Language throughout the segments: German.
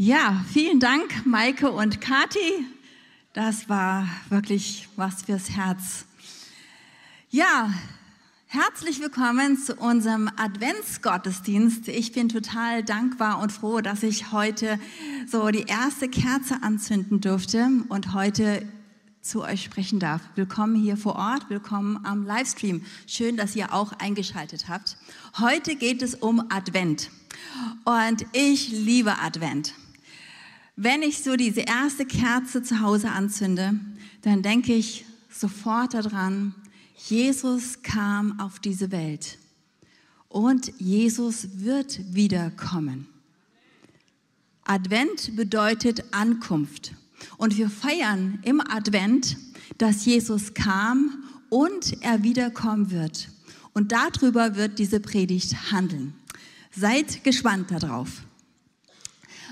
Ja, vielen Dank, Maike und Kati. Das war wirklich was fürs Herz. Ja, herzlich willkommen zu unserem Adventsgottesdienst. Ich bin total dankbar und froh, dass ich heute so die erste Kerze anzünden durfte und heute zu euch sprechen darf. Willkommen hier vor Ort, willkommen am Livestream. Schön, dass ihr auch eingeschaltet habt. Heute geht es um Advent. Und ich liebe Advent. Wenn ich so diese erste Kerze zu Hause anzünde, dann denke ich sofort daran, Jesus kam auf diese Welt und Jesus wird wiederkommen. Advent bedeutet Ankunft und wir feiern im Advent, dass Jesus kam und er wiederkommen wird. Und darüber wird diese Predigt handeln. Seid gespannt darauf.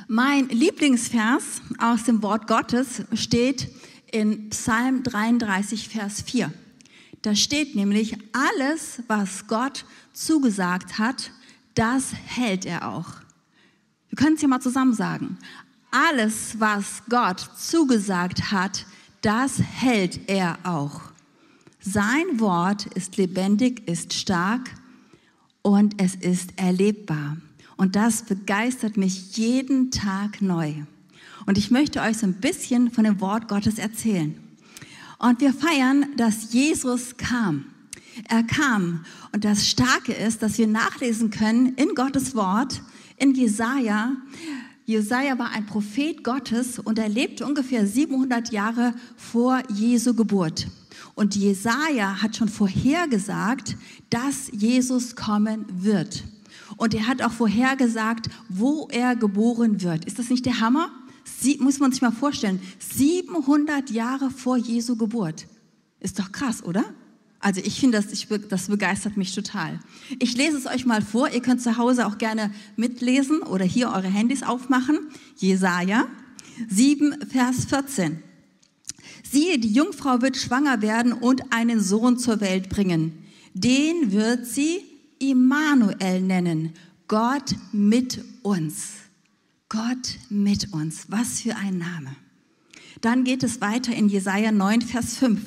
Mein Lieblingsvers aus dem Wort Gottes steht in Psalm 33, Vers 4. Da steht nämlich, alles, was Gott zugesagt hat, das hält er auch. Wir können es ja mal zusammen sagen. Alles, was Gott zugesagt hat, das hält er auch. Sein Wort ist lebendig, ist stark und es ist erlebbar. Und das begeistert mich jeden Tag neu. Und ich möchte euch so ein bisschen von dem Wort Gottes erzählen. Und wir feiern, dass Jesus kam. Er kam. Und das Starke ist, dass wir nachlesen können in Gottes Wort, in Jesaja. Jesaja war ein Prophet Gottes und er lebte ungefähr 700 Jahre vor Jesu Geburt. Und Jesaja hat schon vorhergesagt, dass Jesus kommen wird. Und er hat auch vorhergesagt, wo er geboren wird. Ist das nicht der Hammer? Sie, muss man sich mal vorstellen. 700 Jahre vor Jesu Geburt. Ist doch krass, oder? Also ich finde, das, das begeistert mich total. Ich lese es euch mal vor. Ihr könnt zu Hause auch gerne mitlesen oder hier eure Handys aufmachen. Jesaja 7, Vers 14. Siehe, die Jungfrau wird schwanger werden und einen Sohn zur Welt bringen. Den wird sie Immanuel nennen. Gott mit uns. Gott mit uns. Was für ein Name. Dann geht es weiter in Jesaja 9, Vers 5.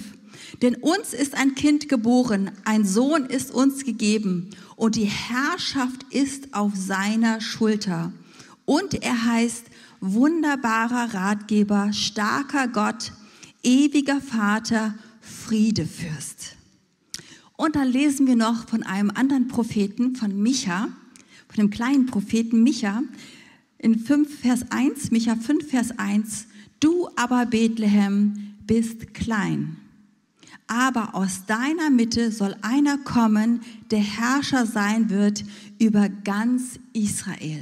Denn uns ist ein Kind geboren, ein Sohn ist uns gegeben und die Herrschaft ist auf seiner Schulter. Und er heißt wunderbarer Ratgeber, starker Gott, ewiger Vater, Friedefürst. Und dann lesen wir noch von einem anderen Propheten, von Micha, von dem kleinen Propheten Micha, in 5 Vers 1, Micha 5 Vers 1, du aber Bethlehem bist klein. Aber aus deiner Mitte soll einer kommen, der Herrscher sein wird über ganz Israel.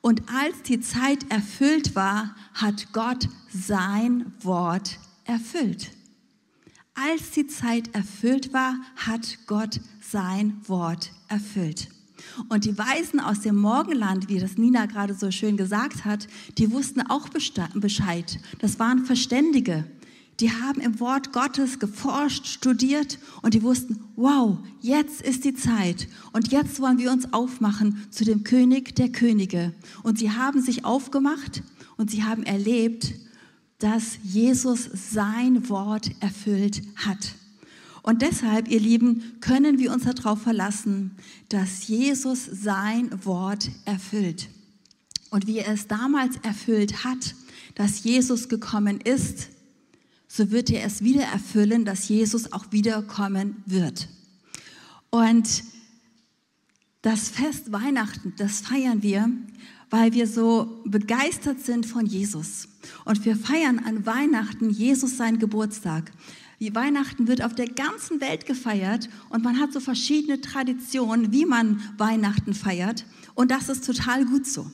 Und als die Zeit erfüllt war, hat Gott sein Wort erfüllt. Als die Zeit erfüllt war, hat Gott sein Wort erfüllt. Und die Weisen aus dem Morgenland, wie das Nina gerade so schön gesagt hat, die wussten auch Bescheid. Das waren Verständige. Die haben im Wort Gottes geforscht, studiert und die wussten, wow, jetzt ist die Zeit und jetzt wollen wir uns aufmachen zu dem König der Könige. Und sie haben sich aufgemacht und sie haben erlebt, dass Jesus sein Wort erfüllt hat. Und deshalb, ihr Lieben, können wir uns darauf verlassen, dass Jesus sein Wort erfüllt. Und wie er es damals erfüllt hat, dass Jesus gekommen ist, so wird er es wieder erfüllen, dass Jesus auch wiederkommen wird. Und das Fest Weihnachten, das feiern wir, weil wir so begeistert sind von Jesus. Und wir feiern an Weihnachten Jesus seinen Geburtstag. Die Weihnachten wird auf der ganzen Welt gefeiert und man hat so verschiedene Traditionen, wie man Weihnachten feiert. Und das ist total gut so.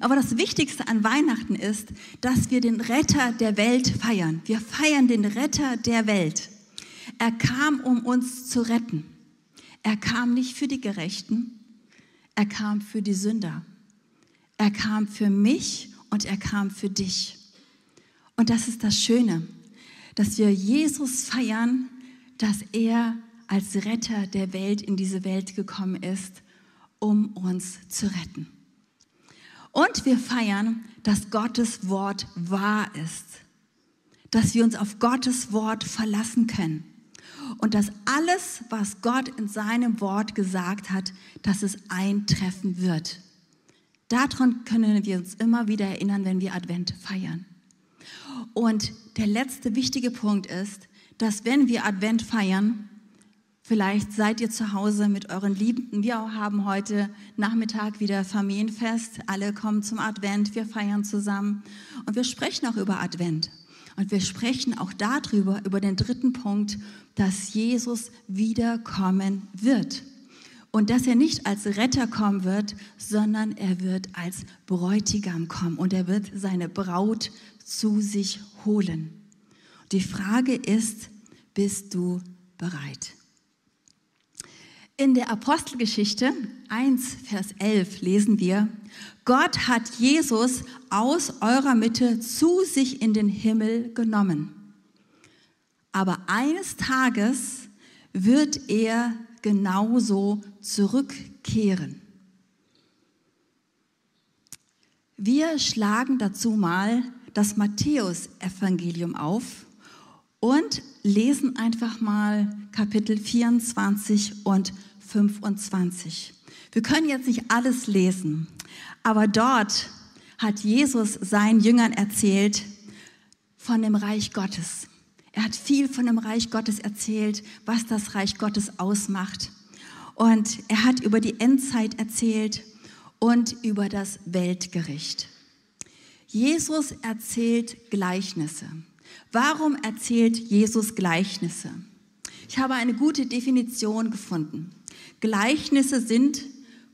Aber das Wichtigste an Weihnachten ist, dass wir den Retter der Welt feiern. Wir feiern den Retter der Welt. Er kam, um uns zu retten. Er kam nicht für die Gerechten, er kam für die Sünder. Er kam für mich und er kam für dich. Und das ist das Schöne, dass wir Jesus feiern, dass er als Retter der Welt in diese Welt gekommen ist, um uns zu retten. Und wir feiern, dass Gottes Wort wahr ist, dass wir uns auf Gottes Wort verlassen können und dass alles, was Gott in seinem Wort gesagt hat, dass es eintreffen wird. Daran können wir uns immer wieder erinnern, wenn wir Advent feiern. Und der letzte wichtige Punkt ist, dass wenn wir Advent feiern, vielleicht seid ihr zu Hause mit euren Liebenden. Wir haben heute Nachmittag wieder Familienfest. Alle kommen zum Advent. Wir feiern zusammen. Und wir sprechen auch über Advent. Und wir sprechen auch darüber, über den dritten Punkt, dass Jesus wiederkommen wird. Und dass er nicht als Retter kommen wird, sondern er wird als Bräutigam kommen und er wird seine Braut zu sich holen. Die Frage ist, bist du bereit? In der Apostelgeschichte 1, Vers 11 lesen wir, Gott hat Jesus aus eurer Mitte zu sich in den Himmel genommen. Aber eines Tages wird er genauso zurückkehren. Wir schlagen dazu mal das Matthäus-Evangelium auf und lesen einfach mal Kapitel 24 und 25. Wir können jetzt nicht alles lesen, aber dort hat Jesus seinen Jüngern erzählt von dem Reich Gottes. Er hat viel von dem Reich Gottes erzählt, was das Reich Gottes ausmacht. Und er hat über die Endzeit erzählt und über das Weltgericht. Jesus erzählt Gleichnisse. Warum erzählt Jesus Gleichnisse? Ich habe eine gute Definition gefunden. Gleichnisse sind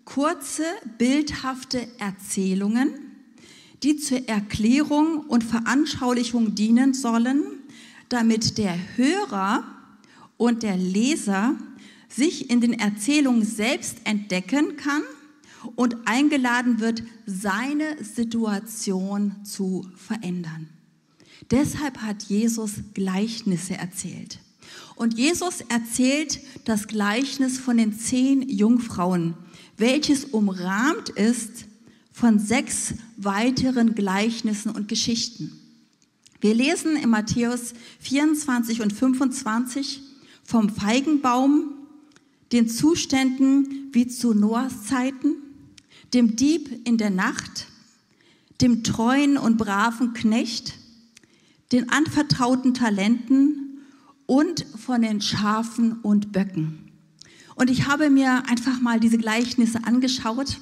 kurze, bildhafte Erzählungen, die zur Erklärung und Veranschaulichung dienen sollen, damit der Hörer und der Leser sich in den Erzählungen selbst entdecken kann und eingeladen wird, seine Situation zu verändern. Deshalb hat Jesus Gleichnisse erzählt. Und Jesus erzählt das Gleichnis von den zehn Jungfrauen, welches umrahmt ist von sechs weiteren Gleichnissen und Geschichten. Wir lesen in Matthäus 24 und 25 vom Feigenbaum, den Zuständen wie zu Noahs Zeiten, dem Dieb in der Nacht, dem treuen und braven Knecht, den anvertrauten Talenten und von den Schafen und Böcken. Und ich habe mir einfach mal diese Gleichnisse angeschaut,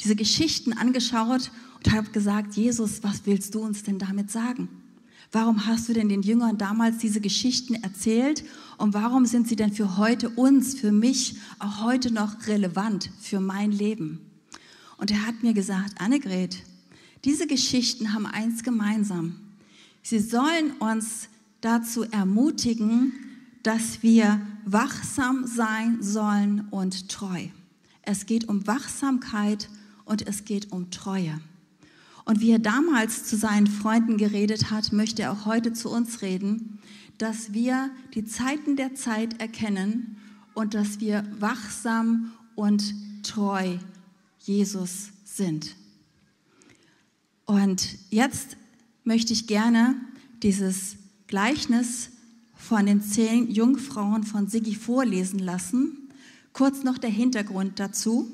diese Geschichten angeschaut und habe gesagt, Jesus, was willst du uns denn damit sagen? Warum hast du denn den Jüngern damals diese Geschichten erzählt und warum sind sie denn für heute uns, für mich auch heute noch relevant für mein Leben? Und er hat mir gesagt, Annegret, diese Geschichten haben eins gemeinsam. Sie sollen uns dazu ermutigen, dass wir wachsam sein sollen und treu. Es geht um Wachsamkeit und es geht um Treue. Und wie er damals zu seinen Freunden geredet hat, möchte er auch heute zu uns reden, dass wir die Zeiten der Zeit erkennen und dass wir wachsam und treu Jesus sind. Und jetzt möchte ich gerne dieses Gleichnis von den zehn Jungfrauen von Siggi vorlesen lassen. Kurz noch der Hintergrund dazu.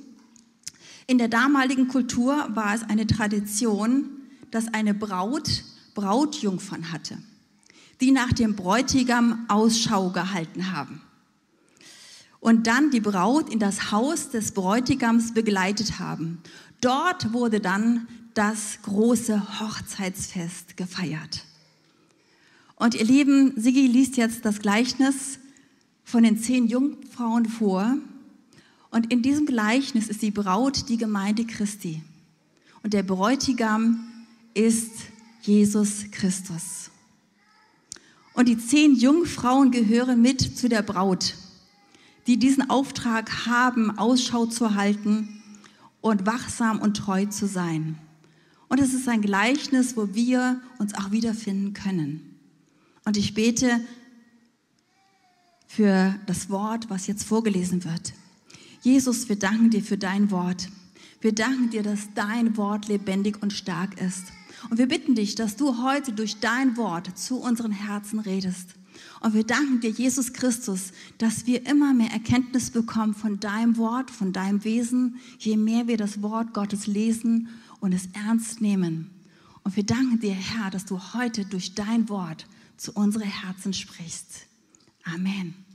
In der damaligen Kultur war es eine Tradition, dass eine Braut Brautjungfern hatte, die nach dem Bräutigam Ausschau gehalten haben und dann die Braut in das Haus des Bräutigams begleitet haben. Dort wurde dann das große Hochzeitsfest gefeiert. Und ihr Lieben, Sigi liest jetzt das Gleichnis von den zehn Jungfrauen vor. Und in diesem Gleichnis ist die Braut die Gemeinde Christi. Und der Bräutigam ist Jesus Christus. Und die zehn Jungfrauen gehören mit zu der Braut die diesen Auftrag haben, Ausschau zu halten und wachsam und treu zu sein. Und es ist ein Gleichnis, wo wir uns auch wiederfinden können. Und ich bete für das Wort, was jetzt vorgelesen wird. Jesus, wir danken dir für dein Wort. Wir danken dir, dass dein Wort lebendig und stark ist. Und wir bitten dich, dass du heute durch dein Wort zu unseren Herzen redest. Und wir danken dir, Jesus Christus, dass wir immer mehr Erkenntnis bekommen von deinem Wort, von deinem Wesen, je mehr wir das Wort Gottes lesen und es ernst nehmen. Und wir danken dir, Herr, dass du heute durch dein Wort zu unseren Herzen sprichst. Amen.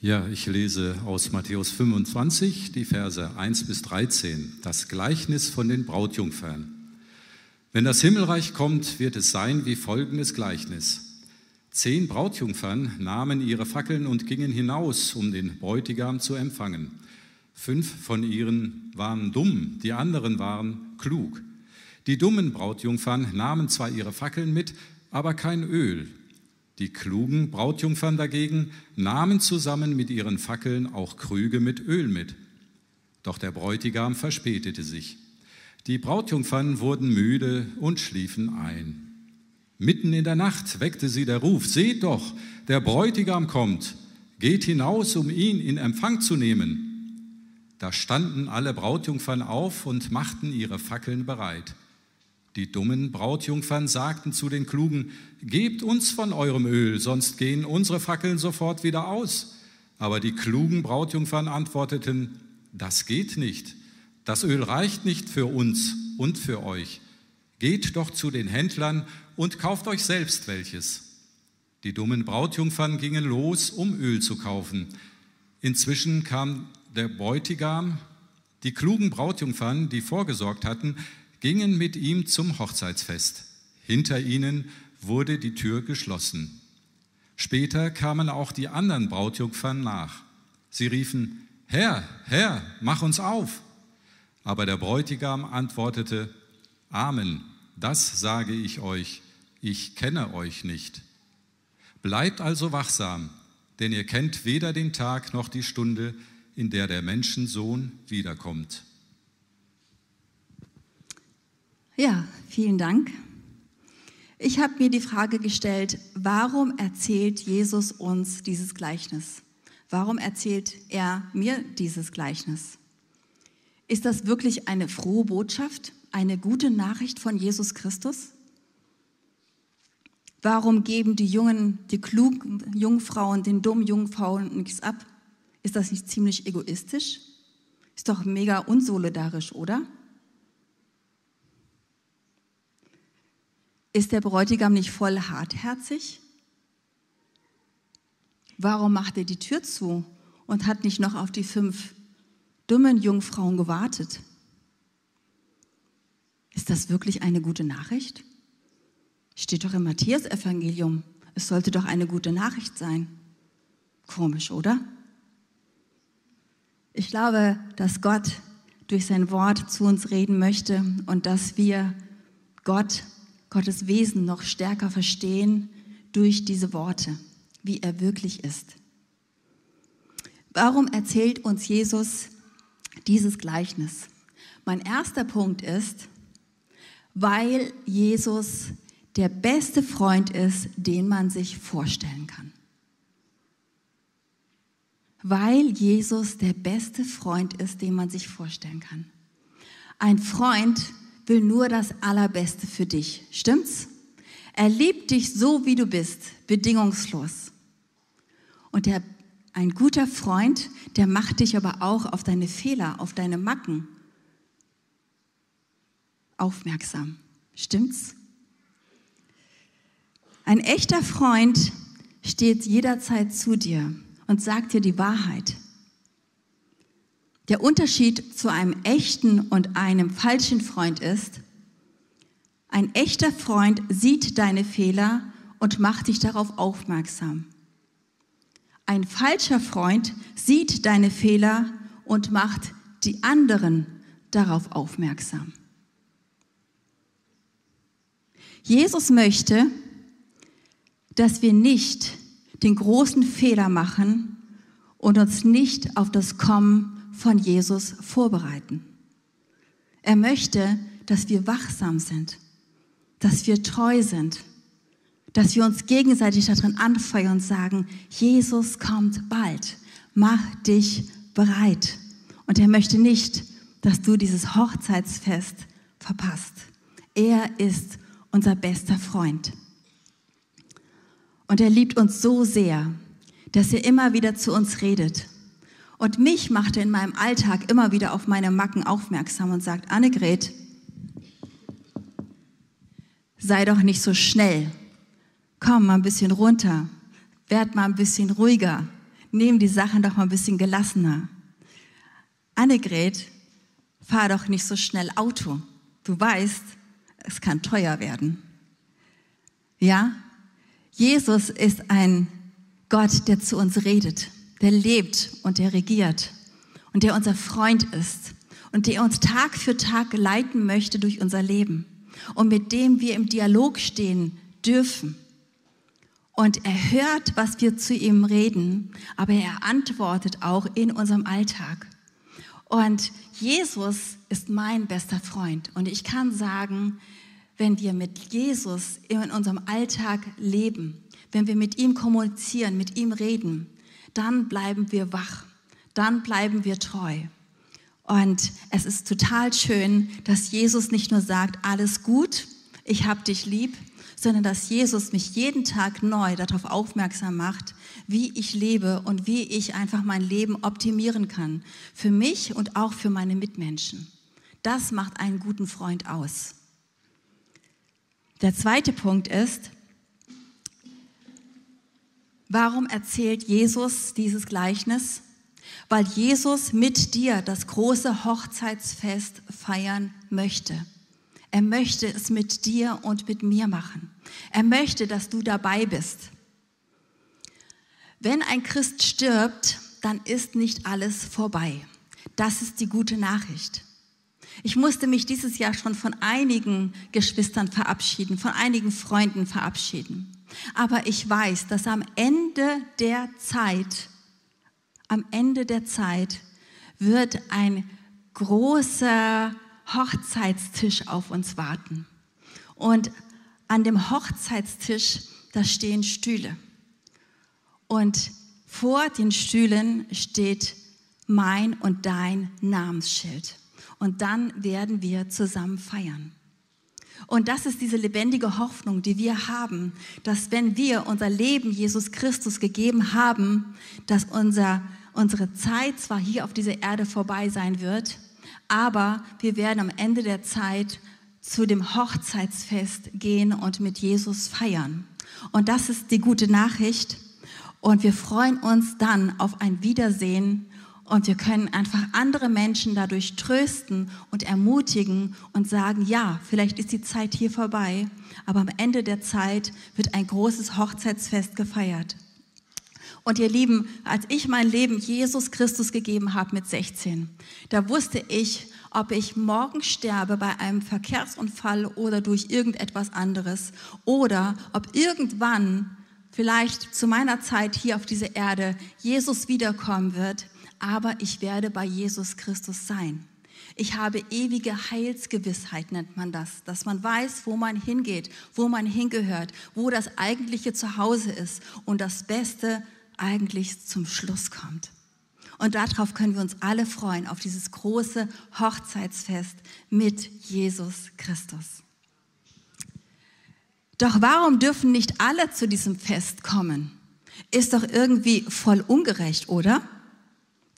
Ja, ich lese aus Matthäus 25 die Verse 1 bis 13, das Gleichnis von den Brautjungfern. Wenn das Himmelreich kommt, wird es sein wie folgendes Gleichnis. Zehn Brautjungfern nahmen ihre Fackeln und gingen hinaus, um den Bräutigam zu empfangen. Fünf von ihnen waren dumm, die anderen waren klug. Die dummen Brautjungfern nahmen zwar ihre Fackeln mit, aber kein Öl. Die klugen Brautjungfern dagegen nahmen zusammen mit ihren Fackeln auch Krüge mit Öl mit. Doch der Bräutigam verspätete sich. Die Brautjungfern wurden müde und schliefen ein. Mitten in der Nacht weckte sie der Ruf, seht doch, der Bräutigam kommt, geht hinaus, um ihn in Empfang zu nehmen. Da standen alle Brautjungfern auf und machten ihre Fackeln bereit. Die dummen Brautjungfern sagten zu den Klugen, Gebt uns von eurem Öl, sonst gehen unsere Fackeln sofort wieder aus. Aber die klugen Brautjungfern antworteten, Das geht nicht. Das Öl reicht nicht für uns und für euch. Geht doch zu den Händlern und kauft euch selbst welches. Die dummen Brautjungfern gingen los, um Öl zu kaufen. Inzwischen kam der Bräutigam. Die klugen Brautjungfern, die vorgesorgt hatten, gingen mit ihm zum Hochzeitsfest. Hinter ihnen wurde die Tür geschlossen. Später kamen auch die anderen Brautjungfern nach. Sie riefen, Herr, Herr, mach uns auf. Aber der Bräutigam antwortete, Amen, das sage ich euch, ich kenne euch nicht. Bleibt also wachsam, denn ihr kennt weder den Tag noch die Stunde, in der der Menschensohn wiederkommt. Ja, vielen Dank. Ich habe mir die Frage gestellt, warum erzählt Jesus uns dieses Gleichnis? Warum erzählt er mir dieses Gleichnis? Ist das wirklich eine frohe Botschaft, eine gute Nachricht von Jesus Christus? Warum geben die jungen, die klugen Jungfrauen den dummen Jungfrauen nichts ab? Ist das nicht ziemlich egoistisch? Ist doch mega unsolidarisch, oder? Ist der Bräutigam nicht voll hartherzig? Warum macht er die Tür zu und hat nicht noch auf die fünf dummen Jungfrauen gewartet? Ist das wirklich eine gute Nachricht? Steht doch im Matthäus-Evangelium. Es sollte doch eine gute Nachricht sein. Komisch, oder? Ich glaube, dass Gott durch sein Wort zu uns reden möchte und dass wir Gott Gottes Wesen noch stärker verstehen durch diese Worte, wie er wirklich ist. Warum erzählt uns Jesus dieses Gleichnis? Mein erster Punkt ist, weil Jesus der beste Freund ist, den man sich vorstellen kann. Weil Jesus der beste Freund ist, den man sich vorstellen kann. Ein Freund, will nur das Allerbeste für dich. Stimmt's? Er liebt dich so, wie du bist, bedingungslos. Und der, ein guter Freund, der macht dich aber auch auf deine Fehler, auf deine Macken aufmerksam. Stimmt's? Ein echter Freund steht jederzeit zu dir und sagt dir die Wahrheit. Der Unterschied zu einem echten und einem falschen Freund ist, ein echter Freund sieht deine Fehler und macht dich darauf aufmerksam. Ein falscher Freund sieht deine Fehler und macht die anderen darauf aufmerksam. Jesus möchte, dass wir nicht den großen Fehler machen und uns nicht auf das Kommen von Jesus vorbereiten. Er möchte, dass wir wachsam sind, dass wir treu sind, dass wir uns gegenseitig darin anfeuern und sagen, Jesus kommt bald, mach dich bereit. Und er möchte nicht, dass du dieses Hochzeitsfest verpasst. Er ist unser bester Freund. Und er liebt uns so sehr, dass er immer wieder zu uns redet. Und mich macht er in meinem Alltag immer wieder auf meine Macken aufmerksam und sagt, Annegret, sei doch nicht so schnell. Komm mal ein bisschen runter. Werd mal ein bisschen ruhiger. Nimm die Sachen doch mal ein bisschen gelassener. Annegret, fahr doch nicht so schnell Auto. Du weißt, es kann teuer werden. Ja? Jesus ist ein Gott, der zu uns redet, der lebt und der regiert und der unser Freund ist und der uns Tag für Tag leiten möchte durch unser Leben und mit dem wir im Dialog stehen dürfen. Und er hört, was wir zu ihm reden, aber er antwortet auch in unserem Alltag. Und Jesus ist mein bester Freund. Und ich kann sagen, wenn wir mit Jesus in unserem Alltag leben, wenn wir mit ihm kommunizieren, mit ihm reden, dann bleiben wir wach, dann bleiben wir treu. Und es ist total schön, dass Jesus nicht nur sagt, alles gut, ich hab dich lieb, sondern dass Jesus mich jeden Tag neu darauf aufmerksam macht, wie ich lebe und wie ich einfach mein Leben optimieren kann. Für mich und auch für meine Mitmenschen. Das macht einen guten Freund aus. Der zweite Punkt ist, warum erzählt Jesus dieses Gleichnis? Weil Jesus mit dir das große Hochzeitsfest feiern möchte. Er möchte es mit dir und mit mir machen. Er möchte, dass du dabei bist. Wenn ein Christ stirbt, dann ist nicht alles vorbei. Das ist die gute Nachricht. Ich musste mich dieses Jahr schon von einigen Geschwistern verabschieden, von einigen Freunden verabschieden. Aber ich weiß, dass am Ende der Zeit, am Ende der Zeit wird ein großer Hochzeitstisch auf uns warten. Und an dem Hochzeitstisch, da stehen Stühle. Und vor den Stühlen steht mein und dein Namensschild und dann werden wir zusammen feiern. Und das ist diese lebendige Hoffnung, die wir haben, dass wenn wir unser Leben Jesus Christus gegeben haben, dass unser, unsere Zeit zwar hier auf dieser Erde vorbei sein wird, aber wir werden am Ende der Zeit zu dem Hochzeitsfest gehen und mit Jesus feiern. Und das ist die gute Nachricht. Und wir freuen uns dann auf ein Wiedersehen und wir können einfach andere Menschen dadurch trösten und ermutigen und sagen, ja, vielleicht ist die Zeit hier vorbei, aber am Ende der Zeit wird ein großes Hochzeitsfest gefeiert. Und ihr Lieben, als ich mein Leben Jesus Christus gegeben habe mit 16, da wusste ich, ob ich morgen sterbe bei einem Verkehrsunfall oder durch irgendetwas anderes oder ob irgendwann vielleicht zu meiner Zeit hier auf dieser Erde Jesus wiederkommen wird aber ich werde bei Jesus Christus sein. Ich habe ewige Heilsgewissheit, nennt man das, dass man weiß, wo man hingeht, wo man hingehört, wo das eigentliche Zuhause ist und das Beste eigentlich zum Schluss kommt. Und darauf können wir uns alle freuen, auf dieses große Hochzeitsfest mit Jesus Christus. Doch warum dürfen nicht alle zu diesem Fest kommen? Ist doch irgendwie voll ungerecht, oder?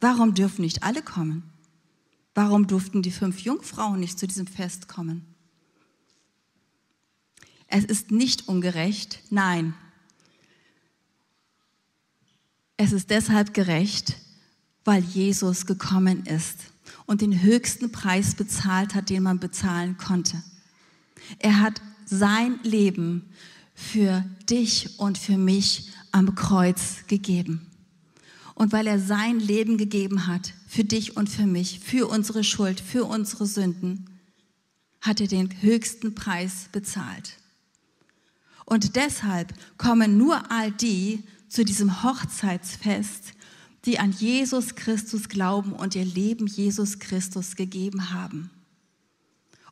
Warum dürfen nicht alle kommen? Warum durften die fünf Jungfrauen nicht zu diesem Fest kommen? Es ist nicht ungerecht, nein. Es ist deshalb gerecht, weil Jesus gekommen ist und den höchsten Preis bezahlt hat, den man bezahlen konnte. Er hat sein Leben für dich und für mich am Kreuz gegeben. Und weil er sein Leben gegeben hat, für dich und für mich, für unsere Schuld, für unsere Sünden, hat er den höchsten Preis bezahlt. Und deshalb kommen nur all die zu diesem Hochzeitsfest, die an Jesus Christus glauben und ihr Leben Jesus Christus gegeben haben.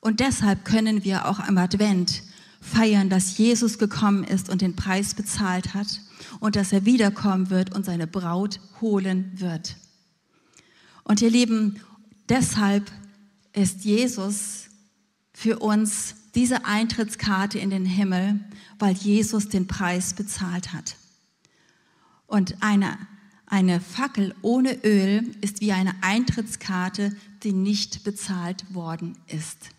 Und deshalb können wir auch am Advent feiern, dass Jesus gekommen ist und den Preis bezahlt hat und dass er wiederkommen wird und seine Braut holen wird. Und ihr Lieben, deshalb ist Jesus für uns diese Eintrittskarte in den Himmel, weil Jesus den Preis bezahlt hat. Und eine, eine Fackel ohne Öl ist wie eine Eintrittskarte, die nicht bezahlt worden ist.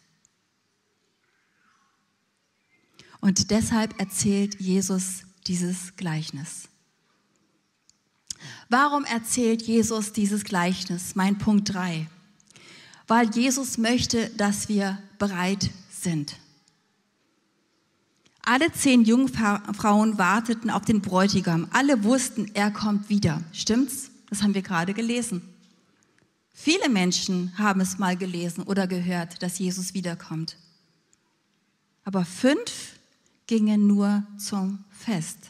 Und deshalb erzählt Jesus dieses Gleichnis. Warum erzählt Jesus dieses Gleichnis? Mein Punkt 3. Weil Jesus möchte, dass wir bereit sind. Alle zehn Jungfrauen warteten auf den Bräutigam. Alle wussten, er kommt wieder. Stimmt's? Das haben wir gerade gelesen. Viele Menschen haben es mal gelesen oder gehört, dass Jesus wiederkommt. Aber fünf gingen nur zum Fest.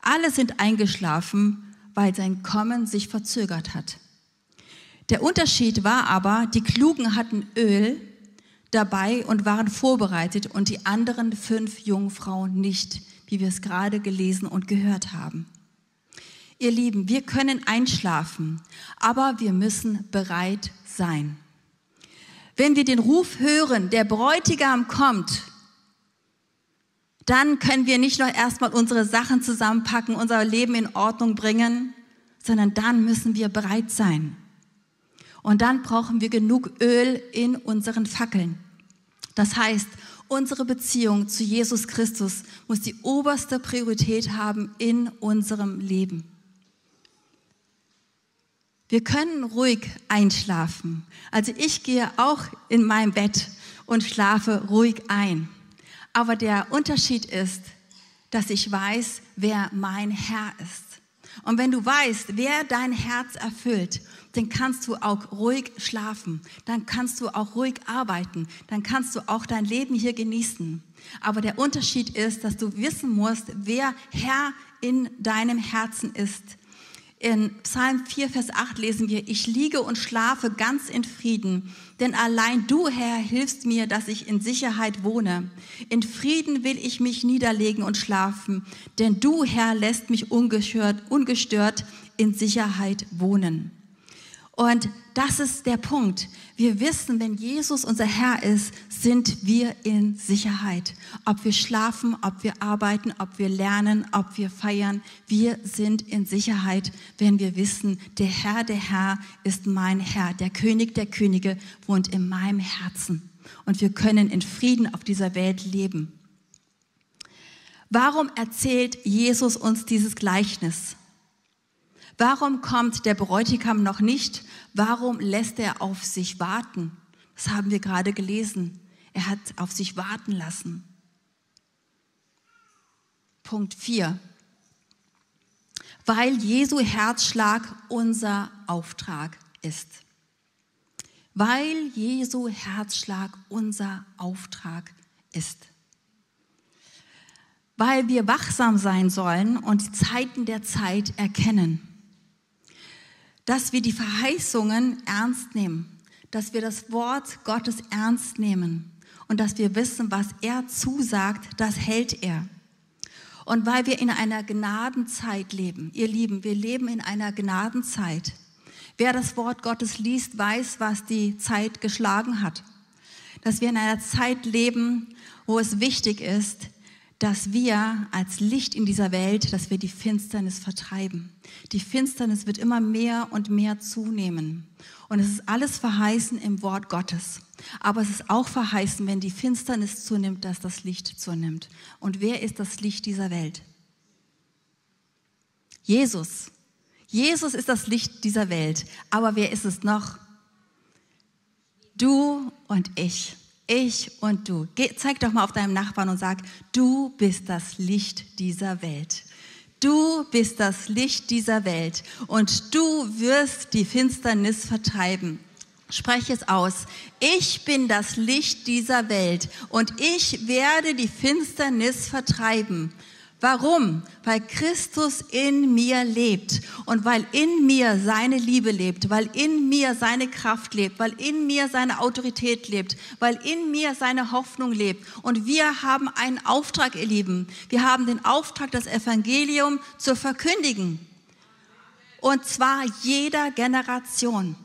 Alle sind eingeschlafen, weil sein Kommen sich verzögert hat. Der Unterschied war aber, die Klugen hatten Öl dabei und waren vorbereitet und die anderen fünf Jungfrauen nicht, wie wir es gerade gelesen und gehört haben. Ihr Lieben, wir können einschlafen, aber wir müssen bereit sein. Wenn wir den Ruf hören, der Bräutigam kommt, dann können wir nicht nur erstmal unsere Sachen zusammenpacken, unser Leben in Ordnung bringen, sondern dann müssen wir bereit sein. Und dann brauchen wir genug Öl in unseren Fackeln. Das heißt, unsere Beziehung zu Jesus Christus muss die oberste Priorität haben in unserem Leben. Wir können ruhig einschlafen. Also ich gehe auch in mein Bett und schlafe ruhig ein. Aber der Unterschied ist, dass ich weiß, wer mein Herr ist. Und wenn du weißt, wer dein Herz erfüllt, dann kannst du auch ruhig schlafen, dann kannst du auch ruhig arbeiten, dann kannst du auch dein Leben hier genießen. Aber der Unterschied ist, dass du wissen musst, wer Herr in deinem Herzen ist. In Psalm 4, Vers 8 lesen wir, ich liege und schlafe ganz in Frieden, denn allein du, Herr, hilfst mir, dass ich in Sicherheit wohne. In Frieden will ich mich niederlegen und schlafen, denn du, Herr, lässt mich ungestört, ungestört in Sicherheit wohnen. Und das ist der Punkt. Wir wissen, wenn Jesus unser Herr ist, sind wir in Sicherheit. Ob wir schlafen, ob wir arbeiten, ob wir lernen, ob wir feiern, wir sind in Sicherheit, wenn wir wissen, der Herr, der Herr ist mein Herr. Der König der Könige wohnt in meinem Herzen. Und wir können in Frieden auf dieser Welt leben. Warum erzählt Jesus uns dieses Gleichnis? Warum kommt der Bräutigam noch nicht? Warum lässt er auf sich warten? Das haben wir gerade gelesen. Er hat auf sich warten lassen. Punkt 4. Weil Jesu Herzschlag unser Auftrag ist. Weil Jesu Herzschlag unser Auftrag ist. Weil wir wachsam sein sollen und die Zeiten der Zeit erkennen dass wir die Verheißungen ernst nehmen, dass wir das Wort Gottes ernst nehmen und dass wir wissen, was er zusagt, das hält er. Und weil wir in einer Gnadenzeit leben, ihr Lieben, wir leben in einer Gnadenzeit. Wer das Wort Gottes liest, weiß, was die Zeit geschlagen hat. Dass wir in einer Zeit leben, wo es wichtig ist, dass wir als Licht in dieser Welt, dass wir die Finsternis vertreiben. Die Finsternis wird immer mehr und mehr zunehmen. Und es ist alles verheißen im Wort Gottes. Aber es ist auch verheißen, wenn die Finsternis zunimmt, dass das Licht zunimmt. Und wer ist das Licht dieser Welt? Jesus. Jesus ist das Licht dieser Welt. Aber wer ist es noch? Du und ich ich und du. Geh, zeig doch mal auf deinem Nachbarn und sag, du bist das Licht dieser Welt. Du bist das Licht dieser Welt und du wirst die Finsternis vertreiben. Spreche es aus. Ich bin das Licht dieser Welt und ich werde die Finsternis vertreiben. Warum? Weil Christus in mir lebt und weil in mir seine Liebe lebt, weil in mir seine Kraft lebt, weil in mir seine Autorität lebt, weil in mir seine Hoffnung lebt. Und wir haben einen Auftrag, ihr Lieben. Wir haben den Auftrag, das Evangelium zu verkündigen. Und zwar jeder Generation.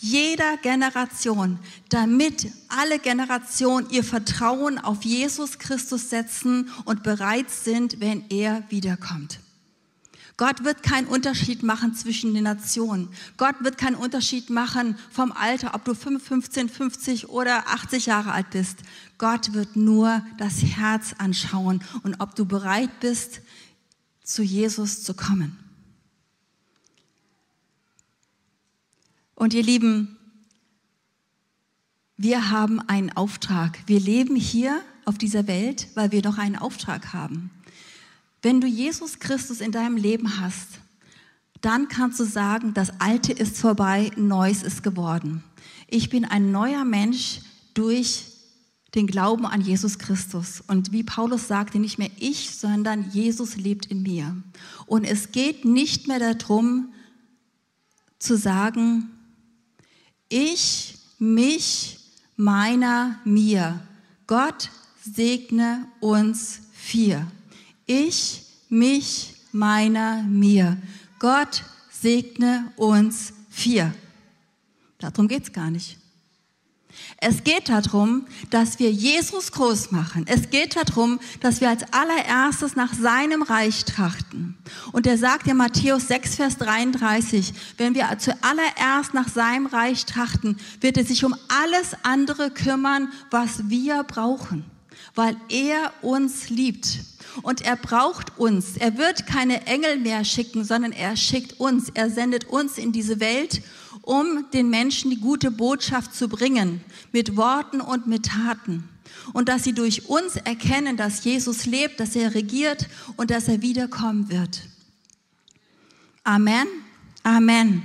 Jeder Generation, damit alle Generationen ihr Vertrauen auf Jesus Christus setzen und bereit sind, wenn er wiederkommt. Gott wird keinen Unterschied machen zwischen den Nationen. Gott wird keinen Unterschied machen vom Alter, ob du 15, 50 oder 80 Jahre alt bist. Gott wird nur das Herz anschauen und ob du bereit bist, zu Jesus zu kommen. Und ihr Lieben, wir haben einen Auftrag. Wir leben hier auf dieser Welt, weil wir doch einen Auftrag haben. Wenn du Jesus Christus in deinem Leben hast, dann kannst du sagen, das Alte ist vorbei, Neues ist geworden. Ich bin ein neuer Mensch durch den Glauben an Jesus Christus. Und wie Paulus sagte, nicht mehr ich, sondern Jesus lebt in mir. Und es geht nicht mehr darum zu sagen, ich, mich, meiner, mir. Gott segne uns vier. Ich, mich, meiner, mir. Gott segne uns vier. Darum geht es gar nicht. Es geht darum, dass wir Jesus groß machen. Es geht darum, dass wir als allererstes nach seinem Reich trachten. Und er sagt ja Matthäus 6, Vers 33, wenn wir zuallererst nach seinem Reich trachten, wird er sich um alles andere kümmern, was wir brauchen, weil er uns liebt. Und er braucht uns. Er wird keine Engel mehr schicken, sondern er schickt uns. Er sendet uns in diese Welt um den Menschen die gute Botschaft zu bringen, mit Worten und mit Taten. Und dass sie durch uns erkennen, dass Jesus lebt, dass er regiert und dass er wiederkommen wird. Amen. Amen.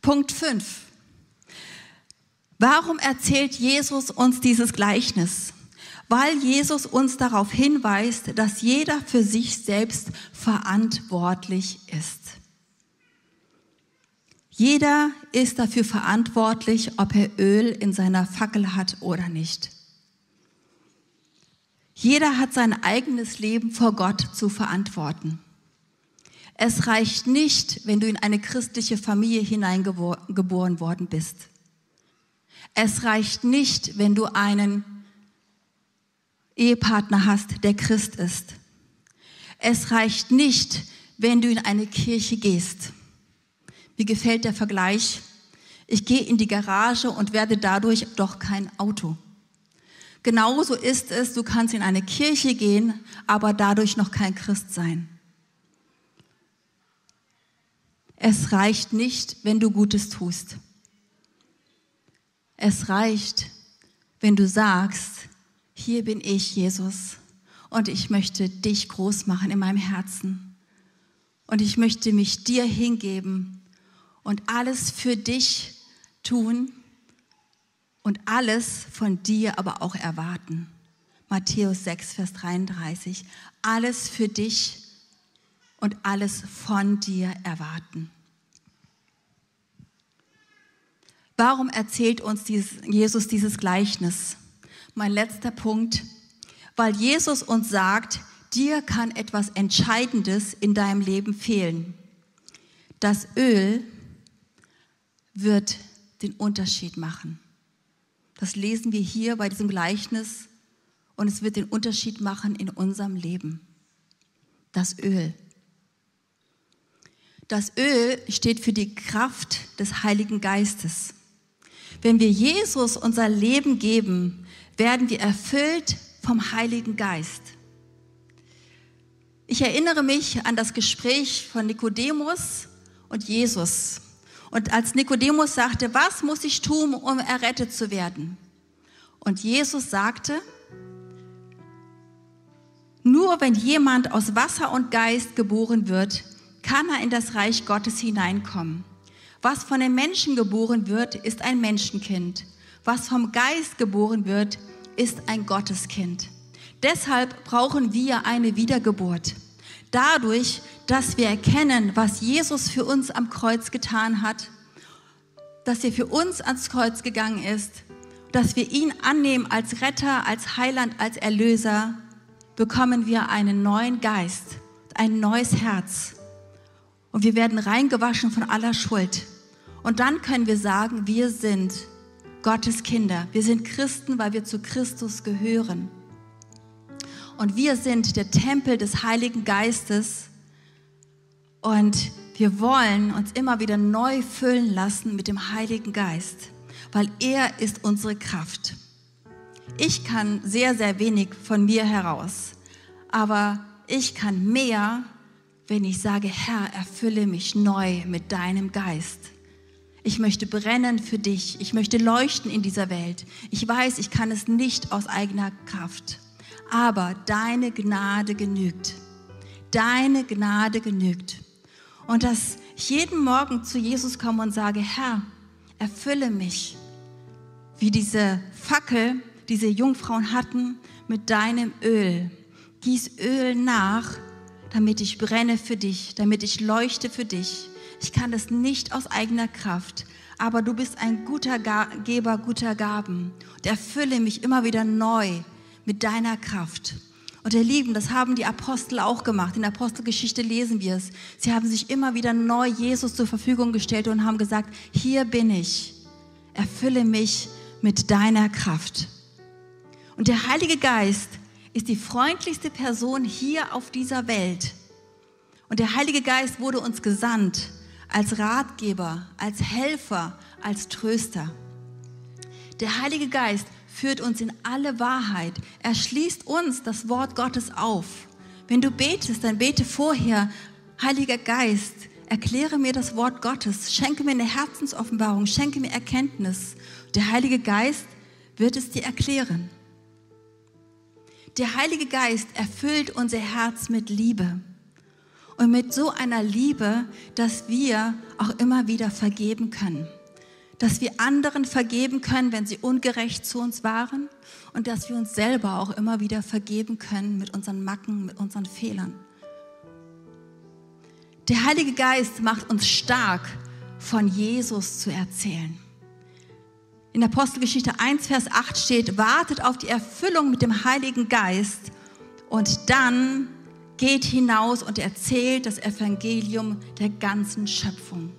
Punkt 5. Warum erzählt Jesus uns dieses Gleichnis? Weil Jesus uns darauf hinweist, dass jeder für sich selbst verantwortlich ist. Jeder ist dafür verantwortlich, ob er Öl in seiner Fackel hat oder nicht. Jeder hat sein eigenes Leben vor Gott zu verantworten. Es reicht nicht, wenn du in eine christliche Familie hineingeboren worden bist. Es reicht nicht, wenn du einen Ehepartner hast, der Christ ist. Es reicht nicht, wenn du in eine Kirche gehst. Mir gefällt der Vergleich. Ich gehe in die Garage und werde dadurch doch kein Auto. Genauso ist es, du kannst in eine Kirche gehen, aber dadurch noch kein Christ sein. Es reicht nicht, wenn du Gutes tust. Es reicht, wenn du sagst, hier bin ich, Jesus, und ich möchte dich groß machen in meinem Herzen. Und ich möchte mich dir hingeben und alles für dich tun und alles von dir aber auch erwarten. Matthäus 6, Vers 33. Alles für dich und alles von dir erwarten. Warum erzählt uns dieses, Jesus dieses Gleichnis? Mein letzter Punkt, weil Jesus uns sagt, dir kann etwas Entscheidendes in deinem Leben fehlen. Das Öl, wird den Unterschied machen. Das lesen wir hier bei diesem Gleichnis und es wird den Unterschied machen in unserem Leben. Das Öl. Das Öl steht für die Kraft des Heiligen Geistes. Wenn wir Jesus unser Leben geben, werden wir erfüllt vom Heiligen Geist. Ich erinnere mich an das Gespräch von Nikodemus und Jesus. Und als Nikodemus sagte, was muss ich tun, um errettet zu werden? Und Jesus sagte, nur wenn jemand aus Wasser und Geist geboren wird, kann er in das Reich Gottes hineinkommen. Was von den Menschen geboren wird, ist ein Menschenkind. Was vom Geist geboren wird, ist ein Gotteskind. Deshalb brauchen wir eine Wiedergeburt. Dadurch, dass wir erkennen, was Jesus für uns am Kreuz getan hat, dass er für uns ans Kreuz gegangen ist, dass wir ihn annehmen als Retter, als Heiland, als Erlöser, bekommen wir einen neuen Geist, ein neues Herz. Und wir werden reingewaschen von aller Schuld. Und dann können wir sagen, wir sind Gottes Kinder. Wir sind Christen, weil wir zu Christus gehören. Und wir sind der Tempel des Heiligen Geistes. Und wir wollen uns immer wieder neu füllen lassen mit dem Heiligen Geist, weil er ist unsere Kraft. Ich kann sehr, sehr wenig von mir heraus, aber ich kann mehr, wenn ich sage, Herr, erfülle mich neu mit deinem Geist. Ich möchte brennen für dich. Ich möchte leuchten in dieser Welt. Ich weiß, ich kann es nicht aus eigener Kraft. Aber deine Gnade genügt. Deine Gnade genügt. Und dass ich jeden Morgen zu Jesus komme und sage, Herr, erfülle mich, wie diese Fackel, diese Jungfrauen hatten, mit deinem Öl. Gieß Öl nach, damit ich brenne für dich, damit ich leuchte für dich. Ich kann das nicht aus eigener Kraft, aber du bist ein guter Geber guter Gaben und erfülle mich immer wieder neu mit deiner Kraft. Und ihr Lieben, das haben die Apostel auch gemacht. In der Apostelgeschichte lesen wir es. Sie haben sich immer wieder neu Jesus zur Verfügung gestellt und haben gesagt, hier bin ich. Erfülle mich mit deiner Kraft. Und der Heilige Geist ist die freundlichste Person hier auf dieser Welt. Und der Heilige Geist wurde uns gesandt als Ratgeber, als Helfer, als Tröster. Der Heilige Geist führt uns in alle Wahrheit. Er schließt uns das Wort Gottes auf. Wenn du betest, dann bete vorher, Heiliger Geist, erkläre mir das Wort Gottes, schenke mir eine Herzensoffenbarung, schenke mir Erkenntnis. Der Heilige Geist wird es dir erklären. Der Heilige Geist erfüllt unser Herz mit Liebe. Und mit so einer Liebe, dass wir auch immer wieder vergeben können dass wir anderen vergeben können, wenn sie ungerecht zu uns waren und dass wir uns selber auch immer wieder vergeben können mit unseren Macken, mit unseren Fehlern. Der Heilige Geist macht uns stark, von Jesus zu erzählen. In Apostelgeschichte 1, Vers 8 steht, wartet auf die Erfüllung mit dem Heiligen Geist und dann geht hinaus und erzählt das Evangelium der ganzen Schöpfung.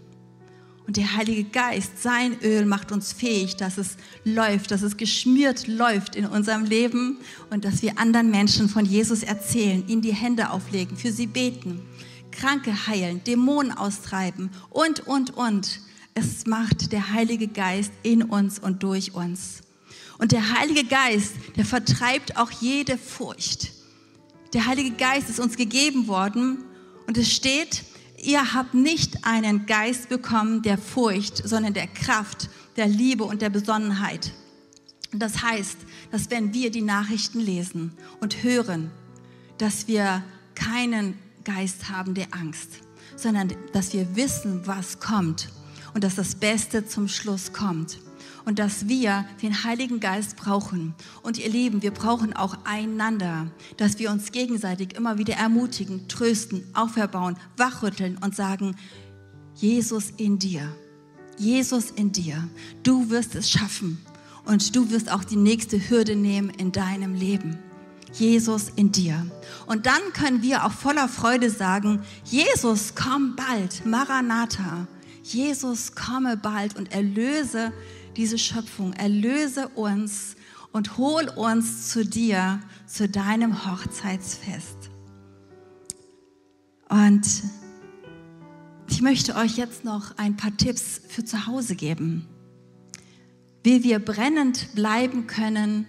Und der Heilige Geist, sein Öl macht uns fähig, dass es läuft, dass es geschmiert läuft in unserem Leben und dass wir anderen Menschen von Jesus erzählen, ihnen die Hände auflegen, für sie beten, Kranke heilen, Dämonen austreiben und, und, und. Es macht der Heilige Geist in uns und durch uns. Und der Heilige Geist, der vertreibt auch jede Furcht. Der Heilige Geist ist uns gegeben worden und es steht, ihr habt nicht einen Geist bekommen der Furcht, sondern der Kraft, der Liebe und der Besonnenheit. Das heißt, dass wenn wir die Nachrichten lesen und hören, dass wir keinen Geist haben der Angst, sondern dass wir wissen, was kommt und dass das Beste zum Schluss kommt und dass wir den Heiligen Geist brauchen. Und ihr Lieben, wir brauchen auch einander, dass wir uns gegenseitig immer wieder ermutigen, trösten, auferbauen, wachrütteln und sagen, Jesus in dir, Jesus in dir, du wirst es schaffen und du wirst auch die nächste Hürde nehmen in deinem Leben. Jesus in dir. Und dann können wir auch voller Freude sagen, Jesus, komm bald, Maranatha. Jesus, komme bald und erlöse diese Schöpfung. Erlöse uns und hol uns zu dir, zu deinem Hochzeitsfest. Und ich möchte euch jetzt noch ein paar Tipps für zu Hause geben, wie wir brennend bleiben können.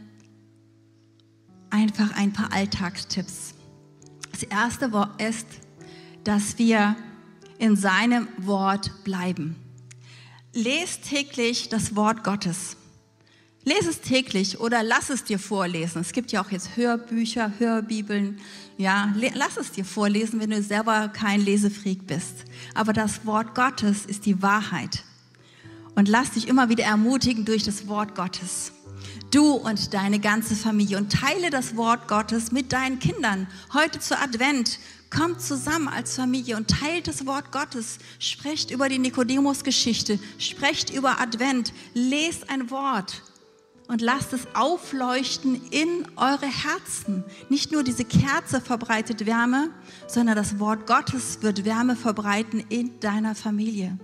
Einfach ein paar Alltagstipps. Das erste ist, dass wir in seinem Wort bleiben. Lest täglich das Wort Gottes. Lese es täglich oder lass es dir vorlesen. Es gibt ja auch jetzt Hörbücher, Hörbibeln. Ja, lass es dir vorlesen, wenn du selber kein Lesefreak bist. Aber das Wort Gottes ist die Wahrheit. Und lass dich immer wieder ermutigen durch das Wort Gottes. Du und deine ganze Familie. Und teile das Wort Gottes mit deinen Kindern. Heute zu Advent Kommt zusammen als Familie und teilt das Wort Gottes. Sprecht über die Nikodemus-Geschichte. Sprecht über Advent. Lest ein Wort. und lasst es aufleuchten in eure Herzen. Nicht nur diese Kerze verbreitet Wärme, sondern das Wort Gottes wird Wärme verbreiten in deiner Familie.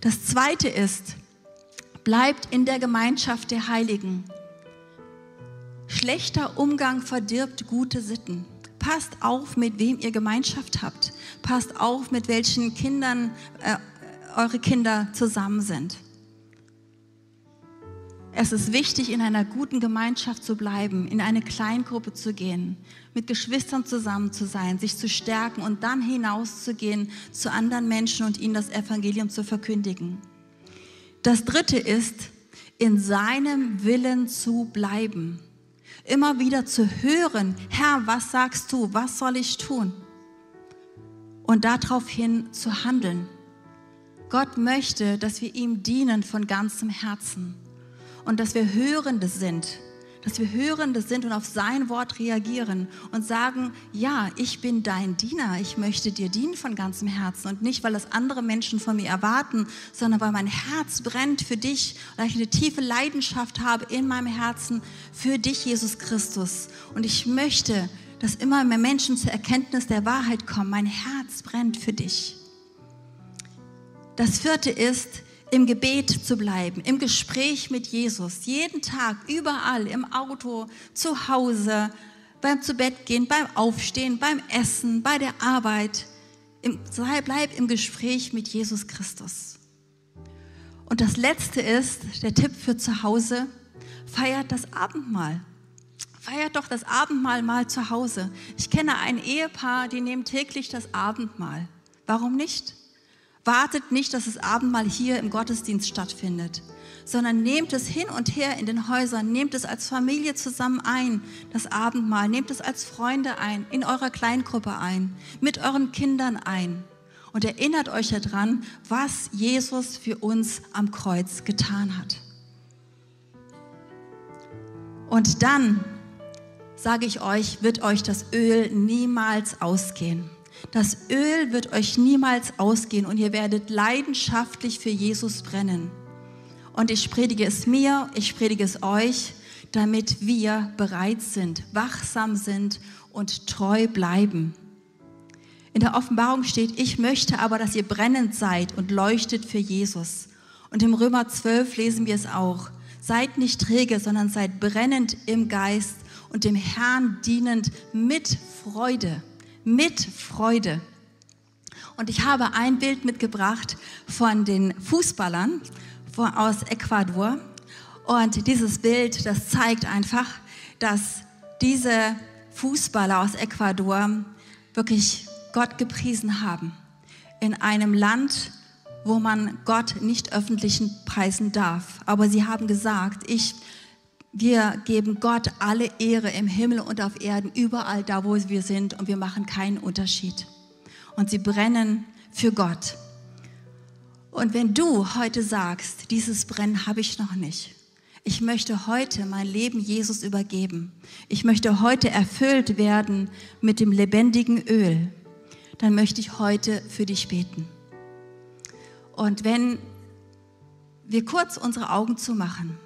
Das zweite ist, bleibt in der Gemeinschaft der Heiligen. Schlechter Umgang verdirbt gute Sitten. Passt auf, mit wem ihr Gemeinschaft habt. Passt auf, mit welchen Kindern äh, eure Kinder zusammen sind. Es ist wichtig, in einer guten Gemeinschaft zu bleiben, in eine Kleingruppe zu gehen, mit Geschwistern zusammen zu sein, sich zu stärken und dann hinauszugehen zu anderen Menschen und ihnen das Evangelium zu verkündigen. Das dritte ist, in seinem Willen zu bleiben. Immer wieder zu hören, Herr, was sagst du? Was soll ich tun? Und daraufhin zu handeln. Gott möchte, dass wir ihm dienen von ganzem Herzen und dass wir Hörende sind, dass wir Hörende sind und auf sein Wort reagieren und sagen, ja, ich bin dein Diener, ich möchte dir dienen von ganzem Herzen und nicht, weil das andere Menschen von mir erwarten, sondern weil mein Herz brennt für dich, weil ich eine tiefe Leidenschaft habe in meinem Herzen für dich, Jesus Christus. Und ich möchte, dass immer mehr Menschen zur Erkenntnis der Wahrheit kommen. Mein Herz brennt für dich. Das vierte ist, im Gebet zu bleiben, im Gespräch mit Jesus, jeden Tag, überall, im Auto, zu Hause, beim Zubettgehen, beim Aufstehen, beim Essen, bei der Arbeit. Im, bleib im Gespräch mit Jesus Christus. Und das Letzte ist, der Tipp für zu Hause, feiert das Abendmahl. Feiert doch das Abendmahl mal zu Hause. Ich kenne ein Ehepaar, die nehmen täglich das Abendmahl. Warum nicht? Wartet nicht, dass das Abendmahl hier im Gottesdienst stattfindet, sondern nehmt es hin und her in den Häusern, nehmt es als Familie zusammen ein, das Abendmahl, nehmt es als Freunde ein, in eurer Kleingruppe ein, mit euren Kindern ein und erinnert euch daran, was Jesus für uns am Kreuz getan hat. Und dann, sage ich euch, wird euch das Öl niemals ausgehen. Das Öl wird euch niemals ausgehen und ihr werdet leidenschaftlich für Jesus brennen. Und ich predige es mir, ich predige es euch, damit wir bereit sind, wachsam sind und treu bleiben. In der Offenbarung steht, ich möchte aber, dass ihr brennend seid und leuchtet für Jesus. Und im Römer 12 lesen wir es auch. Seid nicht träge, sondern seid brennend im Geist und dem Herrn dienend mit Freude mit Freude. Und ich habe ein Bild mitgebracht von den Fußballern aus Ecuador. Und dieses Bild, das zeigt einfach, dass diese Fußballer aus Ecuador wirklich Gott gepriesen haben. In einem Land, wo man Gott nicht öffentlich preisen darf. Aber sie haben gesagt, ich wir geben Gott alle Ehre im Himmel und auf Erden, überall da, wo wir sind, und wir machen keinen Unterschied. Und sie brennen für Gott. Und wenn du heute sagst, dieses Brennen habe ich noch nicht, ich möchte heute mein Leben Jesus übergeben, ich möchte heute erfüllt werden mit dem lebendigen Öl, dann möchte ich heute für dich beten. Und wenn wir kurz unsere Augen zumachen,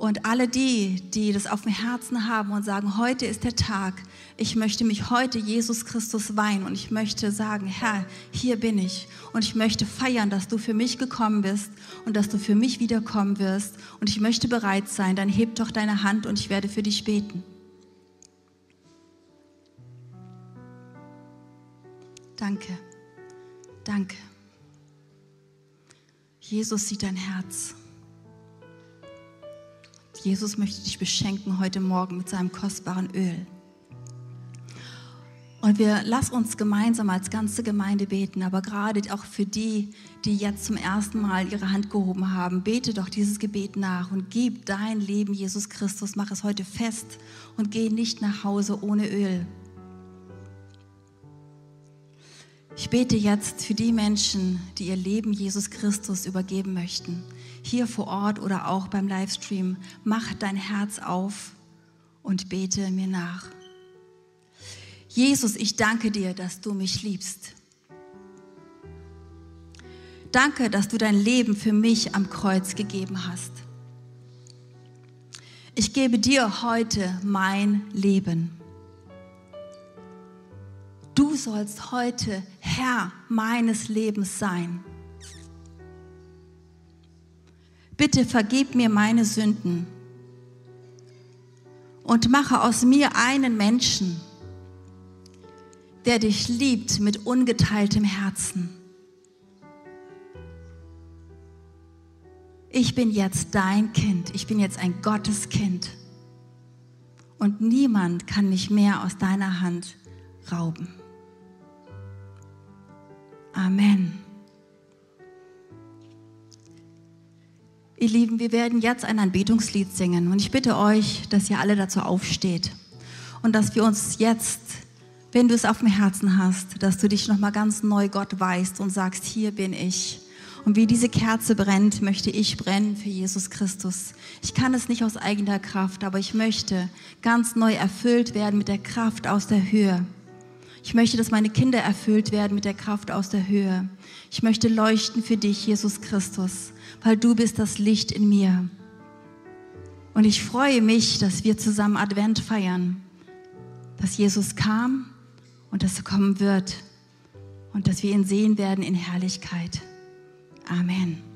und alle die, die das auf dem Herzen haben und sagen, heute ist der Tag, ich möchte mich heute Jesus Christus weihen und ich möchte sagen, Herr, hier bin ich und ich möchte feiern, dass du für mich gekommen bist und dass du für mich wiederkommen wirst und ich möchte bereit sein, dann heb doch deine Hand und ich werde für dich beten. Danke, danke. Jesus sieht dein Herz. Jesus möchte dich beschenken heute Morgen mit seinem kostbaren Öl. Und wir lass uns gemeinsam als ganze Gemeinde beten, aber gerade auch für die, die jetzt zum ersten Mal ihre Hand gehoben haben, bete doch dieses Gebet nach und gib dein Leben Jesus Christus, mach es heute fest und geh nicht nach Hause ohne Öl. Ich bete jetzt für die Menschen, die ihr Leben Jesus Christus übergeben möchten hier vor Ort oder auch beim Livestream, mach dein Herz auf und bete mir nach. Jesus, ich danke dir, dass du mich liebst. Danke, dass du dein Leben für mich am Kreuz gegeben hast. ich gebe dir heute mein Leben. Du sollst heute Herr meines Lebens sein. Bitte vergib mir meine Sünden und mache aus mir einen Menschen, der dich liebt mit ungeteiltem Herzen. Ich bin jetzt dein Kind, ich bin jetzt ein Gotteskind und niemand kann mich mehr aus deiner Hand rauben. Amen. Ihr Lieben, wir werden jetzt ein Anbetungslied singen und ich bitte euch, dass ihr alle dazu aufsteht und dass wir uns jetzt, wenn du es auf dem Herzen hast, dass du dich nochmal ganz neu Gott weißt und sagst, hier bin ich. Und wie diese Kerze brennt, möchte ich brennen für Jesus Christus. Ich kann es nicht aus eigener Kraft, aber ich möchte ganz neu erfüllt werden mit der Kraft aus der Höhe. Ich möchte, dass meine Kinder erfüllt werden mit der Kraft aus der Höhe. Ich möchte leuchten für dich, Jesus Christus, weil du bist das Licht in mir. Und ich freue mich, dass wir zusammen Advent feiern, dass Jesus kam und dass er kommen wird und dass wir ihn sehen werden in Herrlichkeit. Amen.